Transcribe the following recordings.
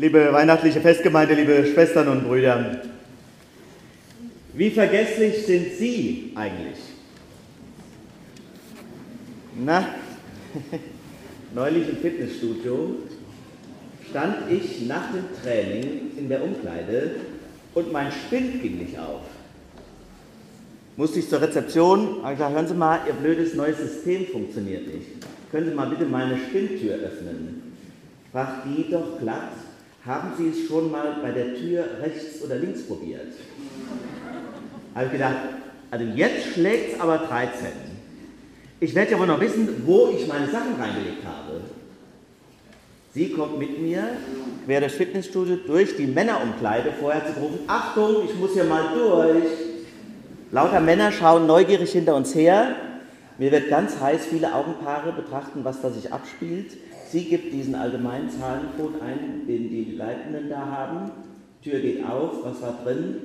liebe weihnachtliche Festgemeinde, liebe Schwestern und Brüder. Wie vergesslich sind Sie eigentlich? Na, neulich im Fitnessstudio stand ich nach dem Training in der Umkleide und mein Spind ging nicht auf. Musste ich zur Rezeption, habe gesagt, hören Sie mal, Ihr blödes neues System funktioniert nicht. Können Sie mal bitte meine Spindtür öffnen? Fragt die doch glatt, haben Sie es schon mal bei der Tür rechts oder links probiert? Habe ich gedacht, also jetzt schlägt es aber 13. Ich werde ja wohl noch wissen, wo ich meine Sachen reingelegt habe. Sie kommt mit mir quer das Fitnessstudio durch die Männerumkleide, vorher zu rufen, Achtung, ich muss hier mal durch. Lauter Männer schauen neugierig hinter uns her. Mir wird ganz heiß, viele Augenpaare betrachten, was da sich abspielt. Sie gibt diesen allgemeinen Zahlencode ein, den die Leitenden da haben. Tür geht auf, was war drin?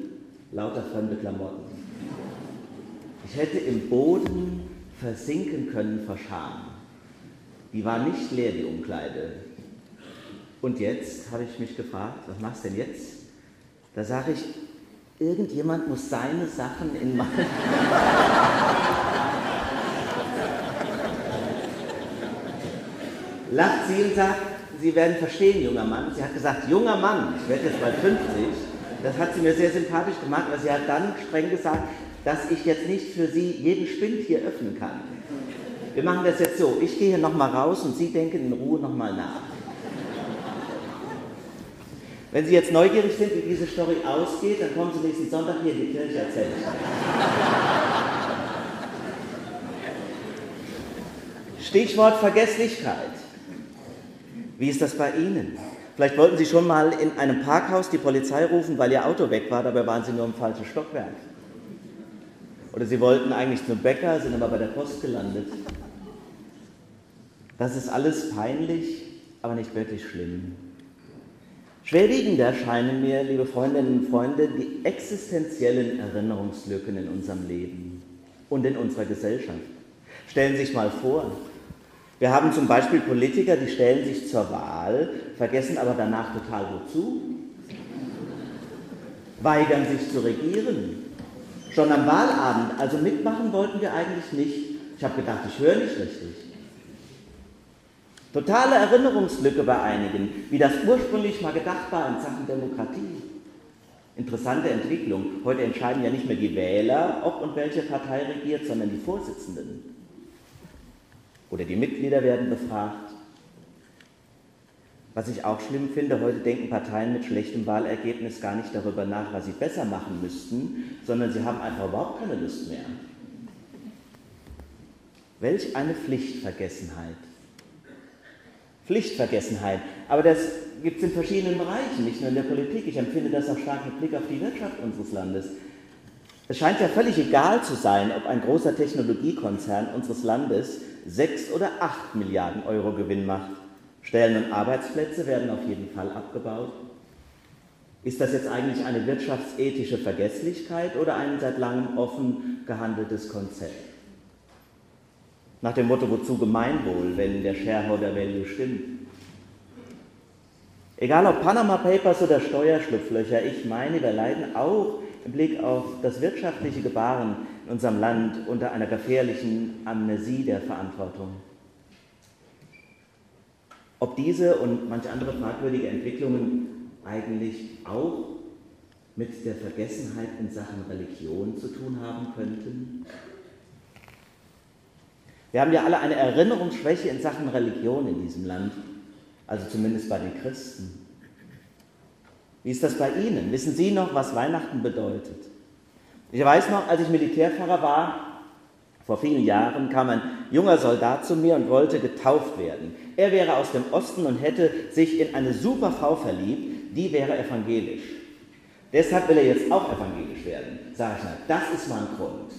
Lauter fremde Klamotten. Ich hätte im Boden versinken können vor Scham. Die war nicht leer, die Umkleide. Und jetzt habe ich mich gefragt, was machst du denn jetzt? Da sage ich, irgendjemand muss seine Sachen in mein... Lacht sie und sagt, Sie werden verstehen, junger Mann. Sie hat gesagt, junger Mann, ich werde jetzt bald 50. Das hat sie mir sehr sympathisch gemacht, aber sie hat dann streng gesagt, dass ich jetzt nicht für Sie jeden Spind hier öffnen kann. Wir machen das jetzt so, ich gehe hier nochmal raus und Sie denken in Ruhe nochmal nach. Wenn Sie jetzt neugierig sind, wie diese Story ausgeht, dann kommen Sie nächsten Sonntag hier in die Kirche, erzähle ich Stichwort Vergesslichkeit. Wie ist das bei Ihnen? Vielleicht wollten Sie schon mal in einem Parkhaus die Polizei rufen, weil Ihr Auto weg war, dabei waren Sie nur im falschen Stockwerk. Oder Sie wollten eigentlich zum Bäcker, sind aber bei der Post gelandet. Das ist alles peinlich, aber nicht wirklich schlimm. Schwerwiegender scheinen mir, liebe Freundinnen und Freunde, die existenziellen Erinnerungslücken in unserem Leben und in unserer Gesellschaft. Stellen Sie sich mal vor, wir haben zum Beispiel Politiker, die stellen sich zur Wahl, vergessen aber danach total wozu, weigern sich zu regieren. Schon am Wahlabend, also mitmachen wollten wir eigentlich nicht. Ich habe gedacht, ich höre nicht richtig. Totale Erinnerungslücke bei einigen, wie das ursprünglich mal gedacht war in Sachen Demokratie. Interessante Entwicklung. Heute entscheiden ja nicht mehr die Wähler, ob und welche Partei regiert, sondern die Vorsitzenden. Oder die Mitglieder werden befragt. Was ich auch schlimm finde, heute denken Parteien mit schlechtem Wahlergebnis gar nicht darüber nach, was sie besser machen müssten, sondern sie haben einfach überhaupt keine Lust mehr. Welch eine Pflichtvergessenheit. Pflichtvergessenheit. Aber das gibt es in verschiedenen Bereichen, nicht nur in der Politik. Ich empfinde das auch stark mit Blick auf die Wirtschaft unseres Landes. Es scheint ja völlig egal zu sein, ob ein großer Technologiekonzern unseres Landes sechs oder acht Milliarden Euro Gewinn macht. Stellen und Arbeitsplätze werden auf jeden Fall abgebaut. Ist das jetzt eigentlich eine wirtschaftsethische Vergesslichkeit oder ein seit langem offen gehandeltes Konzept? Nach dem Motto, wozu Gemeinwohl, wenn der Shareholder Value stimmt? Egal ob Panama Papers oder Steuerschlupflöcher, ich meine, wir leiden auch im Blick auf das wirtschaftliche Gebaren in unserem Land unter einer gefährlichen Amnesie der Verantwortung. Ob diese und manche andere fragwürdige Entwicklungen eigentlich auch mit der Vergessenheit in Sachen Religion zu tun haben könnten? Wir haben ja alle eine Erinnerungsschwäche in Sachen Religion in diesem Land, also zumindest bei den Christen. Wie ist das bei Ihnen? Wissen Sie noch, was Weihnachten bedeutet? Ich weiß noch, als ich Militärpfarrer war, vor vielen Jahren kam ein junger Soldat zu mir und wollte getauft werden. Er wäre aus dem Osten und hätte sich in eine super Frau verliebt, die wäre evangelisch. Deshalb will er jetzt auch evangelisch werden. Sag ich mal, das ist mein Grund.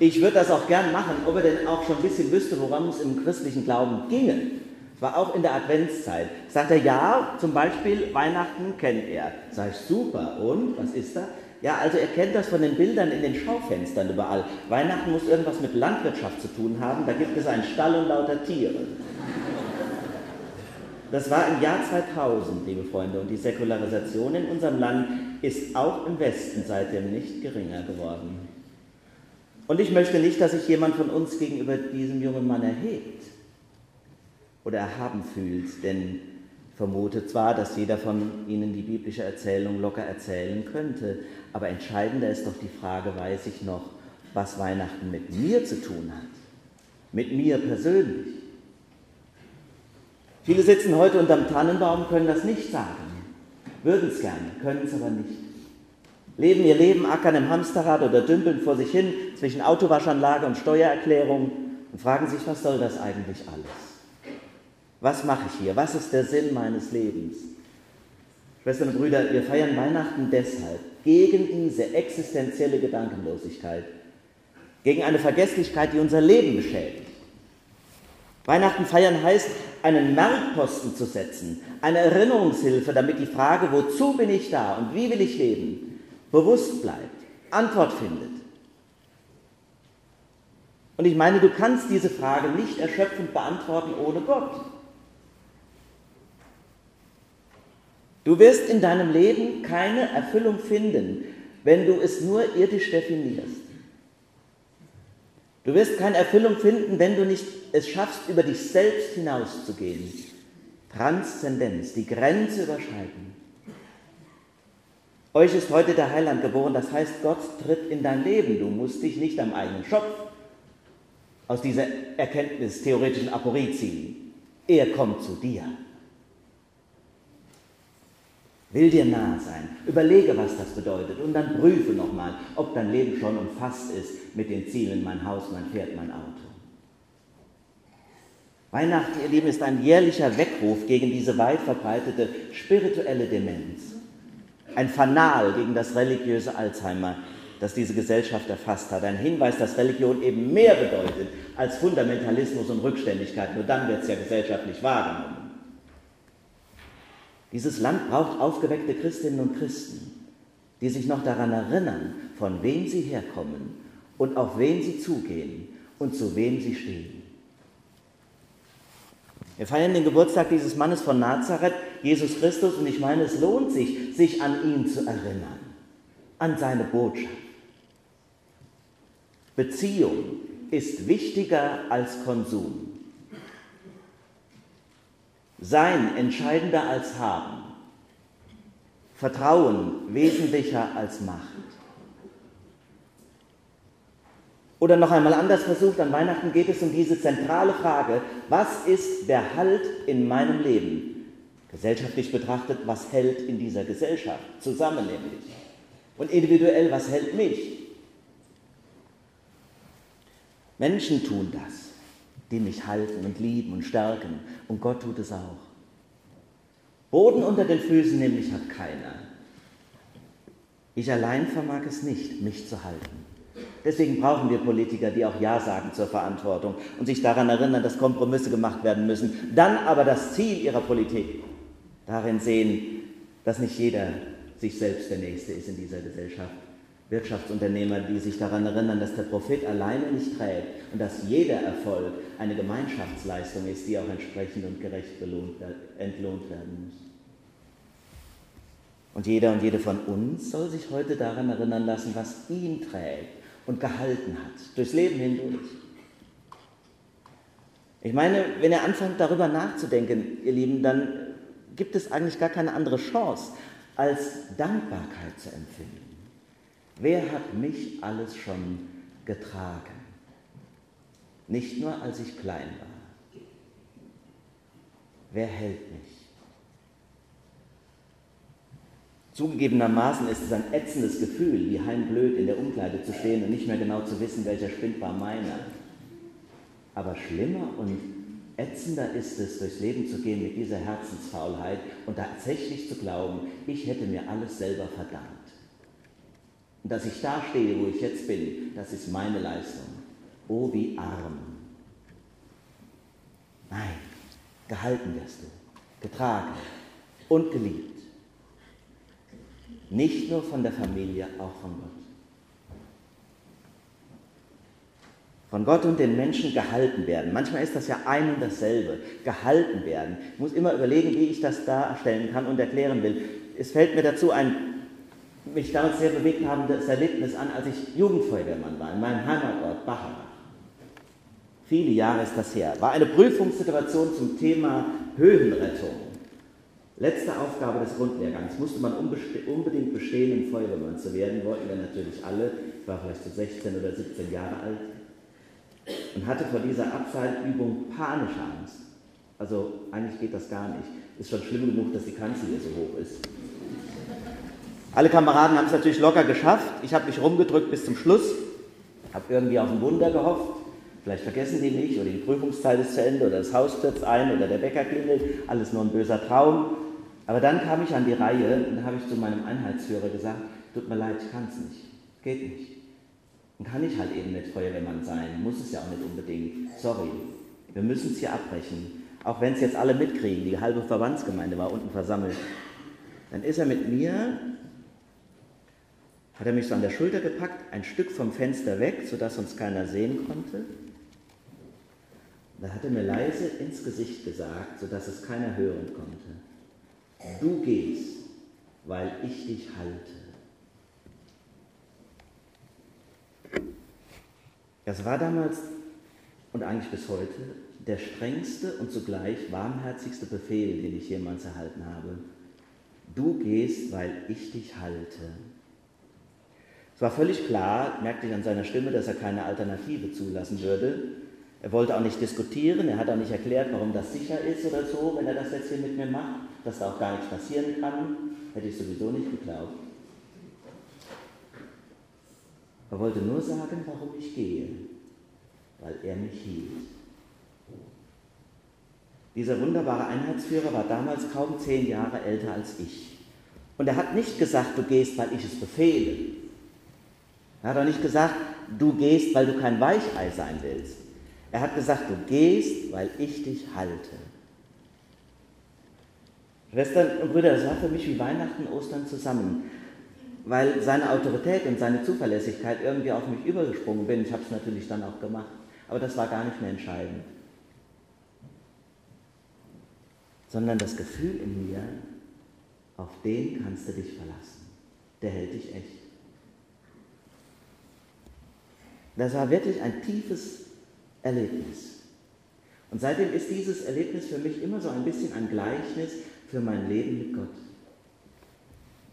Ich würde das auch gern machen, ob er denn auch schon ein bisschen wüsste, woran es im christlichen Glauben ginge. Es war auch in der Adventszeit. Sagt er, ja, zum Beispiel Weihnachten kennt er. Sag ich, super, und was ist da? Ja, also er kennt das von den Bildern in den Schaufenstern überall. Weihnachten muss irgendwas mit Landwirtschaft zu tun haben, da gibt es einen Stall und lauter Tiere. Das war im Jahr 2000, liebe Freunde, und die Säkularisation in unserem Land ist auch im Westen seitdem nicht geringer geworden. Und ich möchte nicht, dass sich jemand von uns gegenüber diesem jungen Mann erhebt oder erhaben fühlt, denn ich vermute zwar, dass jeder von Ihnen die biblische Erzählung locker erzählen könnte, aber entscheidender ist doch die Frage, weiß ich noch, was Weihnachten mit mir zu tun hat, mit mir persönlich. Viele sitzen heute unterm Tannenbaum, können das nicht sagen, würden es gerne, können es aber nicht. Leben ihr Leben, ackern im Hamsterrad oder dümpeln vor sich hin zwischen Autowaschanlage und Steuererklärung und fragen sich, was soll das eigentlich alles? Was mache ich hier? Was ist der Sinn meines Lebens? Schwestern und Brüder, wir feiern Weihnachten deshalb gegen diese existenzielle Gedankenlosigkeit, gegen eine Vergesslichkeit, die unser Leben beschädigt. Weihnachten feiern heißt, einen Merkposten zu setzen, eine Erinnerungshilfe, damit die Frage, wozu bin ich da und wie will ich leben, bewusst bleibt, Antwort findet. Und ich meine, du kannst diese Frage nicht erschöpfend beantworten ohne Gott. Du wirst in deinem Leben keine Erfüllung finden, wenn du es nur irdisch definierst. Du wirst keine Erfüllung finden, wenn du nicht es schaffst, über dich selbst hinauszugehen. Transzendenz, die Grenze überschreiten. Euch ist heute der Heiland geboren, das heißt, Gott tritt in dein Leben. Du musst dich nicht am eigenen Schopf aus dieser Erkenntnis theoretischen Aporie ziehen. Er kommt zu dir will dir nahe sein. Überlege, was das bedeutet und dann prüfe nochmal, ob dein Leben schon umfasst ist mit den Zielen mein Haus, mein Pferd, mein Auto. Weihnachten, ihr Lieben, ist ein jährlicher Weckruf gegen diese weit verbreitete spirituelle Demenz. Ein Fanal gegen das religiöse Alzheimer, das diese Gesellschaft erfasst hat. Ein Hinweis, dass Religion eben mehr bedeutet als Fundamentalismus und Rückständigkeit. Nur dann wird es ja gesellschaftlich wahrgenommen. Dieses Land braucht aufgeweckte Christinnen und Christen, die sich noch daran erinnern, von wem sie herkommen und auf wen sie zugehen und zu wem sie stehen. Wir feiern den Geburtstag dieses Mannes von Nazareth, Jesus Christus, und ich meine, es lohnt sich, sich an ihn zu erinnern, an seine Botschaft. Beziehung ist wichtiger als Konsum. Sein entscheidender als haben. Vertrauen wesentlicher als Macht. Oder noch einmal anders versucht, an Weihnachten geht es um diese zentrale Frage, was ist der Halt in meinem Leben? Gesellschaftlich betrachtet, was hält in dieser Gesellschaft zusammen nämlich? Und individuell, was hält mich? Menschen tun das die mich halten und lieben und stärken. Und Gott tut es auch. Boden unter den Füßen nämlich hat keiner. Ich allein vermag es nicht, mich zu halten. Deswegen brauchen wir Politiker, die auch Ja sagen zur Verantwortung und sich daran erinnern, dass Kompromisse gemacht werden müssen, dann aber das Ziel ihrer Politik darin sehen, dass nicht jeder sich selbst der Nächste ist in dieser Gesellschaft, Wirtschaftsunternehmer, die sich daran erinnern, dass der Profit alleine nicht trägt und dass jeder Erfolg eine Gemeinschaftsleistung ist, die auch entsprechend und gerecht belohnt, entlohnt werden muss. Und jeder und jede von uns soll sich heute daran erinnern lassen, was ihn trägt und gehalten hat, durchs Leben hindurch. Ich meine, wenn ihr anfangt darüber nachzudenken, ihr Lieben, dann gibt es eigentlich gar keine andere Chance, als Dankbarkeit zu empfinden. Wer hat mich alles schon getragen? Nicht nur als ich klein war. Wer hält mich? Zugegebenermaßen ist es ein ätzendes Gefühl, wie heimblöd in der Umkleide zu stehen und nicht mehr genau zu wissen, welcher Spind war meiner. Aber schlimmer und ätzender ist es, durchs Leben zu gehen mit dieser Herzensfaulheit und tatsächlich zu glauben, ich hätte mir alles selber verdammt. Und dass ich da stehe, wo ich jetzt bin, das ist meine Leistung. Oh, wie arm. Nein, gehalten wirst du, getragen und geliebt. Nicht nur von der Familie, auch von Gott. Von Gott und den Menschen gehalten werden. Manchmal ist das ja ein und dasselbe, gehalten werden. Ich muss immer überlegen, wie ich das darstellen kann und erklären will. Es fällt mir dazu ein mich damals sehr bewegt habendes Erlebnis an, als ich Jugendfeuerwehrmann war, in meinem Heimatort Bacharach. Viele Jahre ist das her. War eine Prüfungssituation zum Thema Höhenrettung. Letzte Aufgabe des Grundlehrgangs. Musste man unbedingt bestehen, um Feuerwehrmann zu werden. Wollten wir natürlich alle. Ich war vielleicht so 16 oder 17 Jahre alt. Und hatte vor dieser Abseilübung panische Angst. Also eigentlich geht das gar nicht. Ist schon schlimm genug, dass die Kanzel hier so hoch ist. Alle Kameraden haben es natürlich locker geschafft. Ich habe mich rumgedrückt bis zum Schluss, habe irgendwie auf ein Wunder gehofft. Vielleicht vergessen die nicht oder die Prüfungszeit ist zu Ende oder das Haus stürzt ein oder der Bäcker klingelt. Alles nur ein böser Traum. Aber dann kam ich an die Reihe und habe ich zu meinem Einheitsführer gesagt, tut mir leid, ich kann es nicht. Geht nicht. Und kann ich halt eben nicht Feuerwehrmann sein. Muss es ja auch nicht unbedingt. Sorry. Wir müssen es hier abbrechen. Auch wenn es jetzt alle mitkriegen. Die halbe Verbandsgemeinde war unten versammelt. Dann ist er mit mir hat er mich so an der Schulter gepackt, ein Stück vom Fenster weg, sodass uns keiner sehen konnte. Da hat er mir leise ins Gesicht gesagt, sodass es keiner hören konnte. Du gehst, weil ich dich halte. Das war damals und eigentlich bis heute der strengste und zugleich warmherzigste Befehl, den ich jemals erhalten habe. Du gehst, weil ich dich halte. Es war völlig klar, merkte ich an seiner Stimme, dass er keine Alternative zulassen würde. Er wollte auch nicht diskutieren, er hat auch nicht erklärt, warum das sicher ist oder so, wenn er das jetzt hier mit mir macht, dass da auch gar nichts passieren kann. Hätte ich sowieso nicht geglaubt. Er wollte nur sagen, warum ich gehe, weil er mich hielt. Dieser wunderbare Einheitsführer war damals kaum zehn Jahre älter als ich. Und er hat nicht gesagt, du gehst, weil ich es befehle, er hat auch nicht gesagt, du gehst, weil du kein Weichei sein willst. Er hat gesagt, du gehst, weil ich dich halte. Schwestern und Brüder, das war für mich wie Weihnachten und Ostern zusammen, weil seine Autorität und seine Zuverlässigkeit irgendwie auf mich übergesprungen bin. Ich habe es natürlich dann auch gemacht, aber das war gar nicht mehr entscheidend. Sondern das Gefühl in mir, auf den kannst du dich verlassen. Der hält dich echt. Das war wirklich ein tiefes Erlebnis. Und seitdem ist dieses Erlebnis für mich immer so ein bisschen ein Gleichnis für mein Leben mit Gott.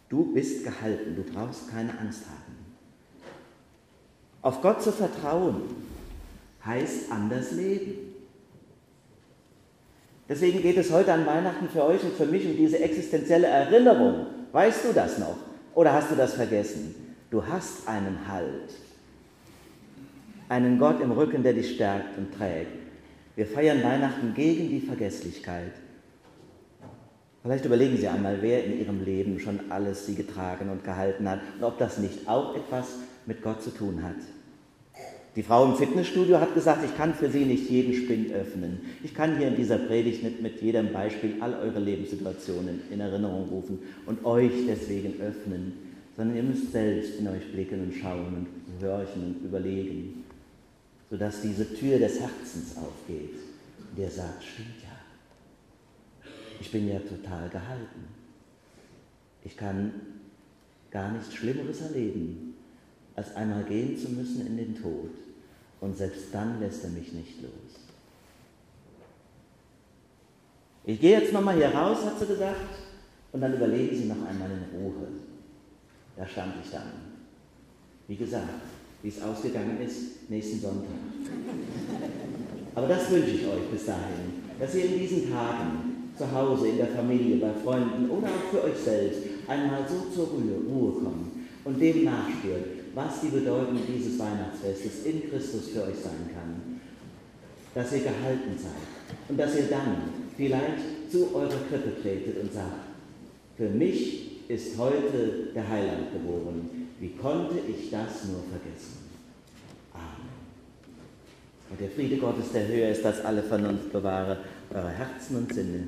Du bist gehalten, du brauchst keine Angst haben. Auf Gott zu vertrauen heißt anders leben. Deswegen geht es heute an Weihnachten für euch und für mich um diese existenzielle Erinnerung. Weißt du das noch? Oder hast du das vergessen? Du hast einen Halt einen Gott im Rücken, der dich stärkt und trägt. Wir feiern Weihnachten gegen die Vergesslichkeit. Vielleicht überlegen Sie einmal, wer in Ihrem Leben schon alles Sie getragen und gehalten hat und ob das nicht auch etwas mit Gott zu tun hat. Die Frau im Fitnessstudio hat gesagt, ich kann für Sie nicht jeden Spind öffnen. Ich kann hier in dieser Predigt nicht mit jedem Beispiel all eure Lebenssituationen in Erinnerung rufen und euch deswegen öffnen, sondern ihr müsst selbst in euch blicken und schauen und horchen und überlegen sodass diese Tür des Herzens aufgeht, der sagt, stimmt ich bin ja total gehalten. Ich kann gar nichts Schlimmeres erleben, als einmal gehen zu müssen in den Tod. Und selbst dann lässt er mich nicht los. Ich gehe jetzt nochmal hier raus, hat sie gesagt, und dann überlegen Sie noch einmal in Ruhe. Da stand ich dann. Wie gesagt, wie es ausgegangen ist, nächsten Sonntag. Aber das wünsche ich euch bis dahin, dass ihr in diesen Tagen zu Hause, in der Familie, bei Freunden oder auch für euch selbst einmal so zur Ruhe kommt und dem nachspürt, was die Bedeutung dieses Weihnachtsfestes in Christus für euch sein kann. Dass ihr gehalten seid und dass ihr dann vielleicht zu eurer Krippe tretet und sagt, für mich ist heute der Heiland geboren. Wie konnte ich das nur vergessen? Amen. Und der Friede Gottes, der höher ist als alle Vernunft, bewahre eure Herzen und Sinne